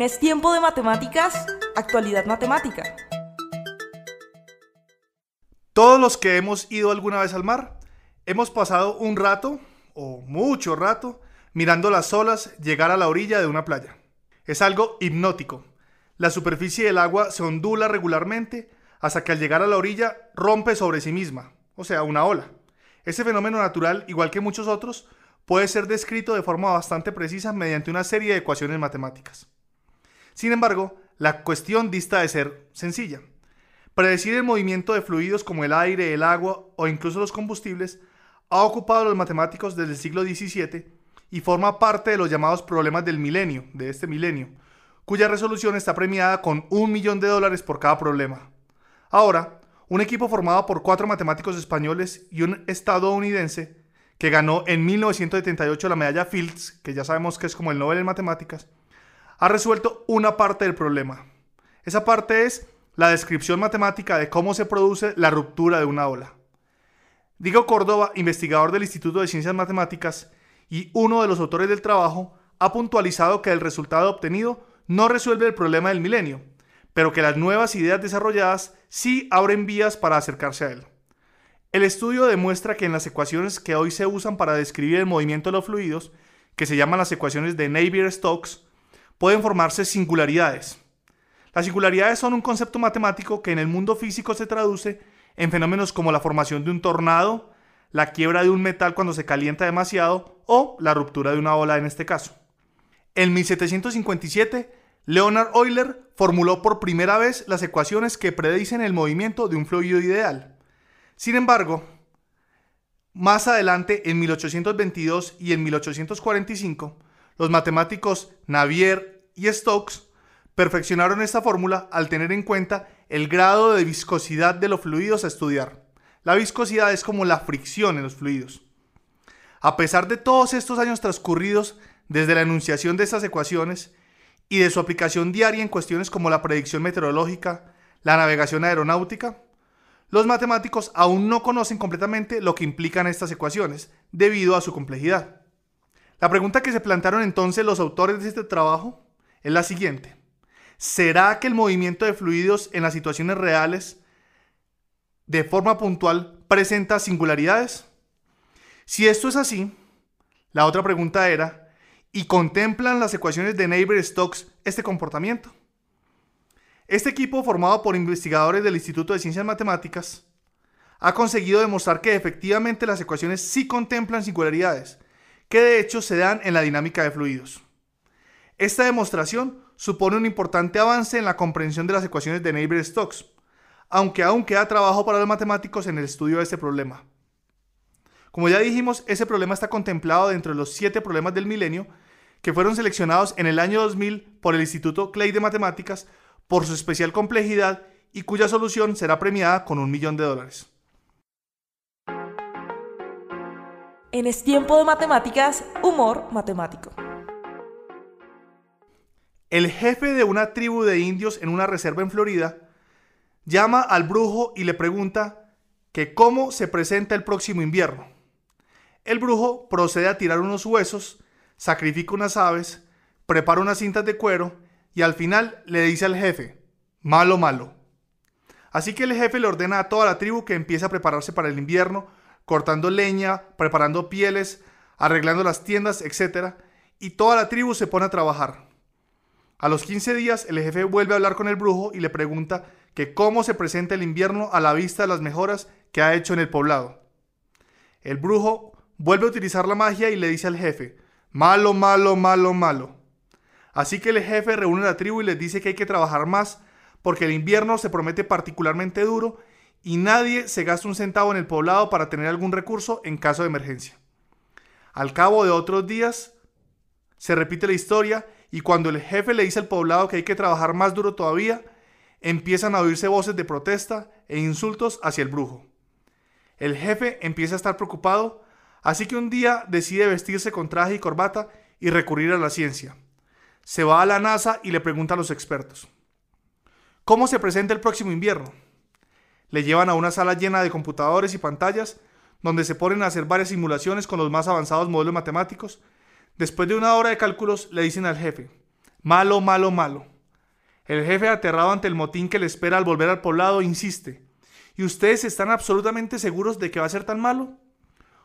En Es Tiempo de Matemáticas, actualidad matemática. Todos los que hemos ido alguna vez al mar, hemos pasado un rato, o mucho rato, mirando las olas llegar a la orilla de una playa. Es algo hipnótico. La superficie del agua se ondula regularmente hasta que al llegar a la orilla rompe sobre sí misma, o sea, una ola. Ese fenómeno natural, igual que muchos otros, puede ser descrito de forma bastante precisa mediante una serie de ecuaciones matemáticas. Sin embargo, la cuestión dista de ser sencilla. Predecir el movimiento de fluidos como el aire, el agua o incluso los combustibles ha ocupado a los matemáticos desde el siglo XVII y forma parte de los llamados problemas del milenio, de este milenio, cuya resolución está premiada con un millón de dólares por cada problema. Ahora, un equipo formado por cuatro matemáticos españoles y un estadounidense que ganó en 1978 la medalla Fields, que ya sabemos que es como el Nobel en matemáticas, ha resuelto una parte del problema. Esa parte es la descripción matemática de cómo se produce la ruptura de una ola. Diego Córdoba, investigador del Instituto de Ciencias Matemáticas y uno de los autores del trabajo, ha puntualizado que el resultado obtenido no resuelve el problema del milenio, pero que las nuevas ideas desarrolladas sí abren vías para acercarse a él. El estudio demuestra que en las ecuaciones que hoy se usan para describir el movimiento de los fluidos, que se llaman las ecuaciones de Navier-Stokes, pueden formarse singularidades. Las singularidades son un concepto matemático que en el mundo físico se traduce en fenómenos como la formación de un tornado, la quiebra de un metal cuando se calienta demasiado o la ruptura de una ola en este caso. En 1757, Leonard Euler formuló por primera vez las ecuaciones que predicen el movimiento de un fluido ideal. Sin embargo, más adelante, en 1822 y en 1845, los matemáticos Navier y Stokes perfeccionaron esta fórmula al tener en cuenta el grado de viscosidad de los fluidos a estudiar. La viscosidad es como la fricción en los fluidos. A pesar de todos estos años transcurridos desde la enunciación de estas ecuaciones y de su aplicación diaria en cuestiones como la predicción meteorológica, la navegación aeronáutica, los matemáticos aún no conocen completamente lo que implican estas ecuaciones debido a su complejidad. La pregunta que se plantearon entonces los autores de este trabajo es la siguiente. ¿Será que el movimiento de fluidos en las situaciones reales de forma puntual presenta singularidades? Si esto es así, la otra pregunta era, ¿y contemplan las ecuaciones de Neighbor-Stokes este comportamiento? Este equipo, formado por investigadores del Instituto de Ciencias Matemáticas, ha conseguido demostrar que efectivamente las ecuaciones sí contemplan singularidades, que de hecho se dan en la dinámica de fluidos. Esta demostración supone un importante avance en la comprensión de las ecuaciones de Navier-Stokes, aunque aún queda trabajo para los matemáticos en el estudio de este problema. Como ya dijimos, ese problema está contemplado dentro de los siete problemas del milenio que fueron seleccionados en el año 2000 por el Instituto Clay de Matemáticas por su especial complejidad y cuya solución será premiada con un millón de dólares. En Es Tiempo de Matemáticas, humor matemático. El jefe de una tribu de indios en una reserva en Florida llama al brujo y le pregunta que cómo se presenta el próximo invierno. El brujo procede a tirar unos huesos, sacrifica unas aves, prepara unas cintas de cuero y al final le dice al jefe, malo, malo. Así que el jefe le ordena a toda la tribu que empiece a prepararse para el invierno cortando leña, preparando pieles, arreglando las tiendas, etc. Y toda la tribu se pone a trabajar. A los 15 días el jefe vuelve a hablar con el brujo y le pregunta que cómo se presenta el invierno a la vista de las mejoras que ha hecho en el poblado. El brujo vuelve a utilizar la magia y le dice al jefe, malo, malo, malo, malo. Así que el jefe reúne a la tribu y les dice que hay que trabajar más porque el invierno se promete particularmente duro y nadie se gasta un centavo en el poblado para tener algún recurso en caso de emergencia. Al cabo de otros días, se repite la historia y cuando el jefe le dice al poblado que hay que trabajar más duro todavía, empiezan a oírse voces de protesta e insultos hacia el brujo. El jefe empieza a estar preocupado, así que un día decide vestirse con traje y corbata y recurrir a la ciencia. Se va a la NASA y le pregunta a los expertos. ¿Cómo se presenta el próximo invierno? Le llevan a una sala llena de computadores y pantallas, donde se ponen a hacer varias simulaciones con los más avanzados modelos matemáticos. Después de una hora de cálculos, le dicen al jefe, malo, malo, malo. El jefe, aterrado ante el motín que le espera al volver al poblado, insiste, ¿y ustedes están absolutamente seguros de que va a ser tan malo?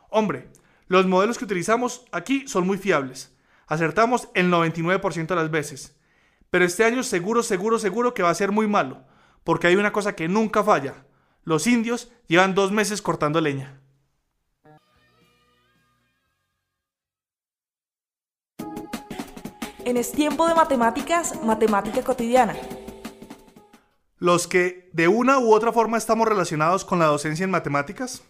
Hombre, los modelos que utilizamos aquí son muy fiables. Acertamos el 99% de las veces. Pero este año seguro, seguro, seguro que va a ser muy malo, porque hay una cosa que nunca falla. Los indios llevan dos meses cortando leña. En Es Tiempo de Matemáticas, Matemática Cotidiana. Los que de una u otra forma estamos relacionados con la docencia en matemáticas,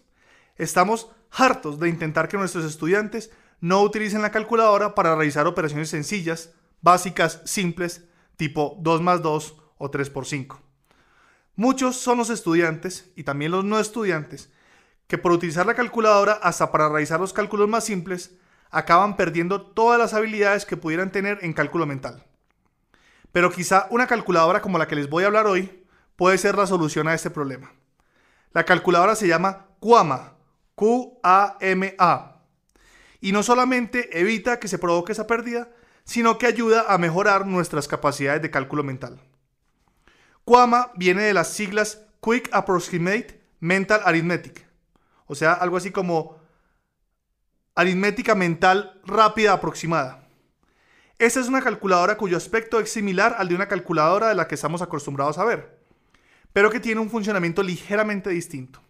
estamos hartos de intentar que nuestros estudiantes no utilicen la calculadora para realizar operaciones sencillas, básicas, simples, tipo 2 más 2 o 3 por 5. Muchos son los estudiantes, y también los no estudiantes, que por utilizar la calculadora hasta para realizar los cálculos más simples, acaban perdiendo todas las habilidades que pudieran tener en cálculo mental. Pero quizá una calculadora como la que les voy a hablar hoy puede ser la solución a este problema. La calculadora se llama QAMA, Q-A-M-A, y no solamente evita que se provoque esa pérdida, sino que ayuda a mejorar nuestras capacidades de cálculo mental. QAMA viene de las siglas Quick Approximate Mental Arithmetic, o sea, algo así como aritmética mental rápida aproximada. Esta es una calculadora cuyo aspecto es similar al de una calculadora de la que estamos acostumbrados a ver, pero que tiene un funcionamiento ligeramente distinto.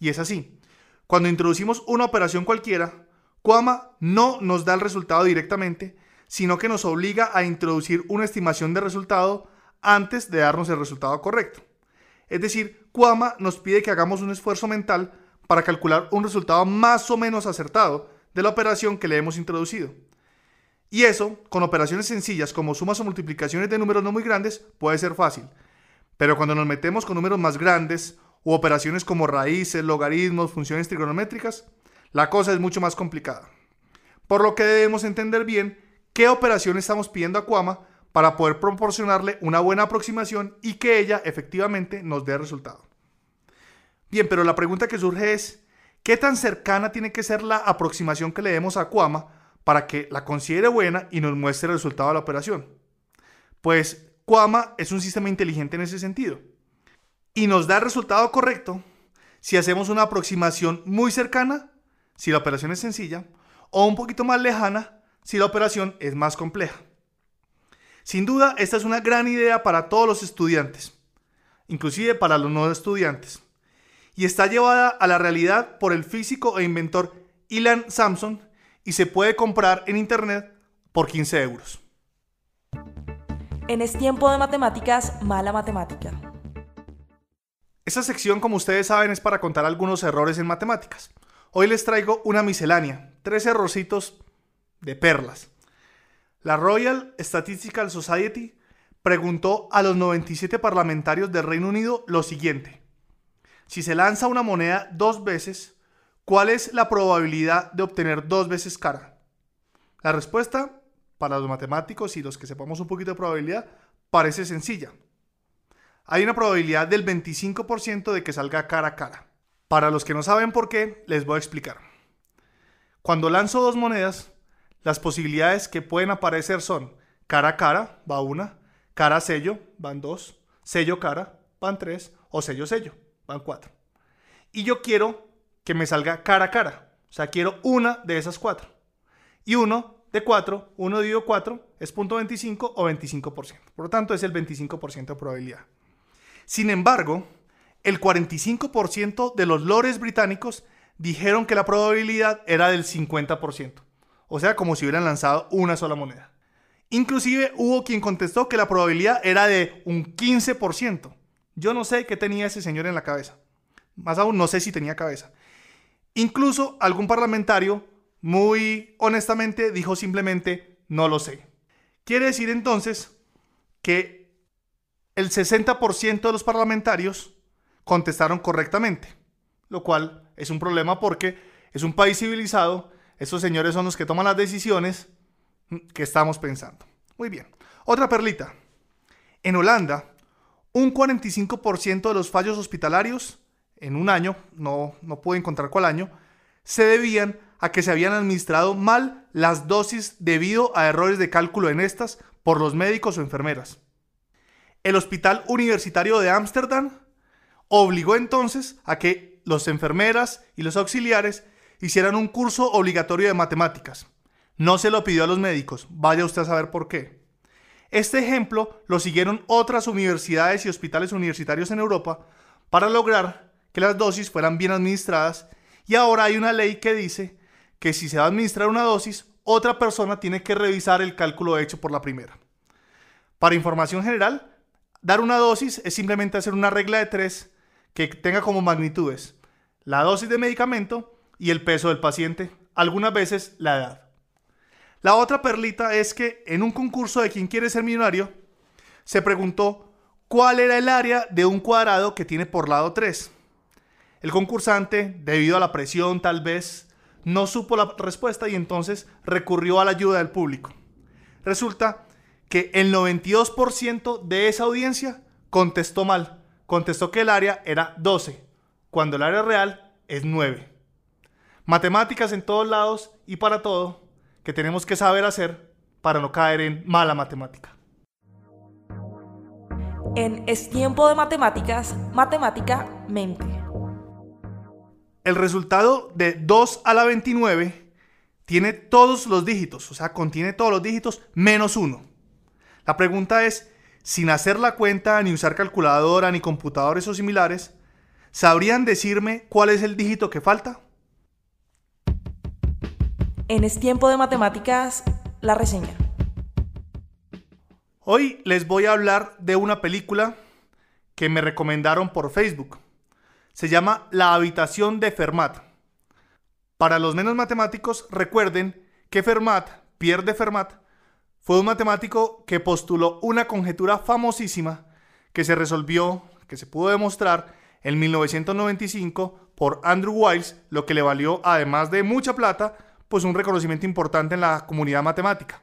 Y es así. Cuando introducimos una operación cualquiera, QAMA no nos da el resultado directamente, sino que nos obliga a introducir una estimación de resultado antes de darnos el resultado correcto. Es decir, QAMA nos pide que hagamos un esfuerzo mental para calcular un resultado más o menos acertado de la operación que le hemos introducido. Y eso, con operaciones sencillas como sumas o multiplicaciones de números no muy grandes, puede ser fácil. Pero cuando nos metemos con números más grandes u operaciones como raíces, logaritmos, funciones trigonométricas, la cosa es mucho más complicada. Por lo que debemos entender bien qué operación estamos pidiendo a Cuama para poder proporcionarle una buena aproximación y que ella efectivamente nos dé resultado. Bien, pero la pregunta que surge es, ¿qué tan cercana tiene que ser la aproximación que le demos a Cuama para que la considere buena y nos muestre el resultado de la operación? Pues Cuama es un sistema inteligente en ese sentido y nos da el resultado correcto si hacemos una aproximación muy cercana, si la operación es sencilla, o un poquito más lejana, si la operación es más compleja. Sin duda, esta es una gran idea para todos los estudiantes, inclusive para los no estudiantes y está llevada a la realidad por el físico e inventor Ilan Samson y se puede comprar en internet por 15 euros. En Es Tiempo de Matemáticas, Mala Matemática. Esta sección, como ustedes saben, es para contar algunos errores en matemáticas. Hoy les traigo una miscelánea, tres errorcitos de perlas. La Royal Statistical Society preguntó a los 97 parlamentarios del Reino Unido lo siguiente. Si se lanza una moneda dos veces, ¿cuál es la probabilidad de obtener dos veces cara? La respuesta, para los matemáticos y los que sepamos un poquito de probabilidad, parece sencilla. Hay una probabilidad del 25% de que salga cara a cara. Para los que no saben por qué, les voy a explicar. Cuando lanzo dos monedas, las posibilidades que pueden aparecer son cara a cara, va una, cara a sello, van dos, sello cara, van tres, o sello sello van cuatro. Y yo quiero que me salga cara a cara. O sea, quiero una de esas cuatro. Y uno de cuatro, uno dividido cuatro, es 0.25 o 25%. Por lo tanto, es el 25% de probabilidad. Sin embargo, el 45% de los lores británicos dijeron que la probabilidad era del 50%. O sea, como si hubieran lanzado una sola moneda. Inclusive hubo quien contestó que la probabilidad era de un 15%. Yo no sé qué tenía ese señor en la cabeza. Más aún, no sé si tenía cabeza. Incluso algún parlamentario, muy honestamente, dijo simplemente, no lo sé. Quiere decir entonces que el 60% de los parlamentarios contestaron correctamente, lo cual es un problema porque es un país civilizado, esos señores son los que toman las decisiones que estamos pensando. Muy bien. Otra perlita. En Holanda, un 45% de los fallos hospitalarios en un año, no, no puedo encontrar cuál año, se debían a que se habían administrado mal las dosis debido a errores de cálculo en estas por los médicos o enfermeras. El Hospital Universitario de Ámsterdam obligó entonces a que los enfermeras y los auxiliares hicieran un curso obligatorio de matemáticas. No se lo pidió a los médicos, vaya usted a saber por qué. Este ejemplo lo siguieron otras universidades y hospitales universitarios en Europa para lograr que las dosis fueran bien administradas y ahora hay una ley que dice que si se va a administrar una dosis, otra persona tiene que revisar el cálculo hecho por la primera. Para información general, dar una dosis es simplemente hacer una regla de tres que tenga como magnitudes la dosis de medicamento y el peso del paciente, algunas veces la edad. La otra perlita es que en un concurso de quién quiere ser millonario, se preguntó cuál era el área de un cuadrado que tiene por lado 3. El concursante, debido a la presión tal vez, no supo la respuesta y entonces recurrió a la ayuda del público. Resulta que el 92% de esa audiencia contestó mal. Contestó que el área era 12, cuando el área real es 9. Matemáticas en todos lados y para todo que tenemos que saber hacer para no caer en mala matemática. En Es tiempo de matemáticas, matemática mente. El resultado de 2 a la 29 tiene todos los dígitos, o sea, contiene todos los dígitos menos 1. La pregunta es, sin hacer la cuenta, ni usar calculadora, ni computadores o similares, ¿sabrían decirme cuál es el dígito que falta? En Es tiempo de matemáticas, la reseña. Hoy les voy a hablar de una película que me recomendaron por Facebook. Se llama La habitación de Fermat. Para los menos matemáticos, recuerden que Fermat, Pierre de Fermat, fue un matemático que postuló una conjetura famosísima que se resolvió, que se pudo demostrar en 1995 por Andrew Wiles, lo que le valió, además de mucha plata, pues un reconocimiento importante en la comunidad matemática.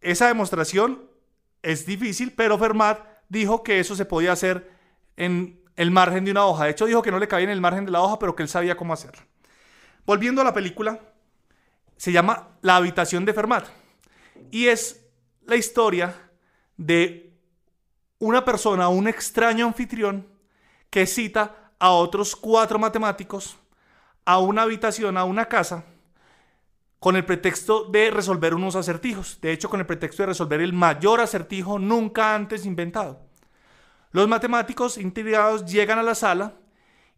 Esa demostración es difícil, pero Fermat dijo que eso se podía hacer en el margen de una hoja. De hecho, dijo que no le cabía en el margen de la hoja, pero que él sabía cómo hacerlo. Volviendo a la película, se llama La habitación de Fermat y es la historia de una persona, un extraño anfitrión, que cita a otros cuatro matemáticos a una habitación, a una casa, con el pretexto de resolver unos acertijos. De hecho, con el pretexto de resolver el mayor acertijo nunca antes inventado. Los matemáticos intrigados llegan a la sala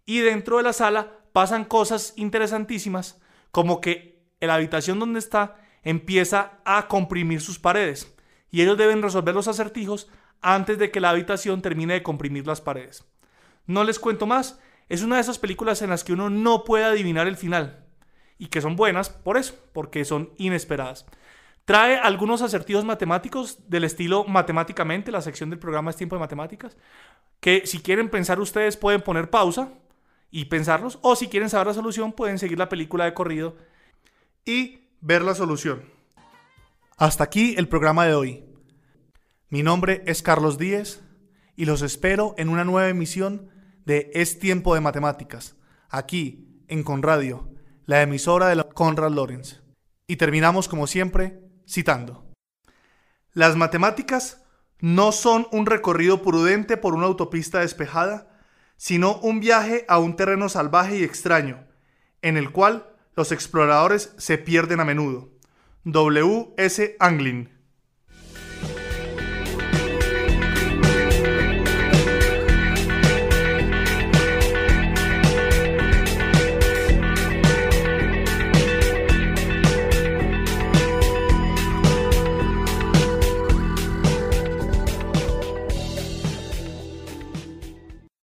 y dentro de la sala pasan cosas interesantísimas, como que la habitación donde está empieza a comprimir sus paredes y ellos deben resolver los acertijos antes de que la habitación termine de comprimir las paredes. No les cuento más, es una de esas películas en las que uno no puede adivinar el final y que son buenas por eso, porque son inesperadas. Trae algunos acertijos matemáticos del estilo matemáticamente, la sección del programa es tiempo de matemáticas, que si quieren pensar ustedes pueden poner pausa y pensarlos, o si quieren saber la solución pueden seguir la película de corrido y ver la solución. Hasta aquí el programa de hoy. Mi nombre es Carlos Díez y los espero en una nueva emisión de Es Tiempo de Matemáticas, aquí en Conradio la emisora de la Conrad Lorenz. Y terminamos como siempre citando. Las matemáticas no son un recorrido prudente por una autopista despejada, sino un viaje a un terreno salvaje y extraño, en el cual los exploradores se pierden a menudo. W. S. Anglin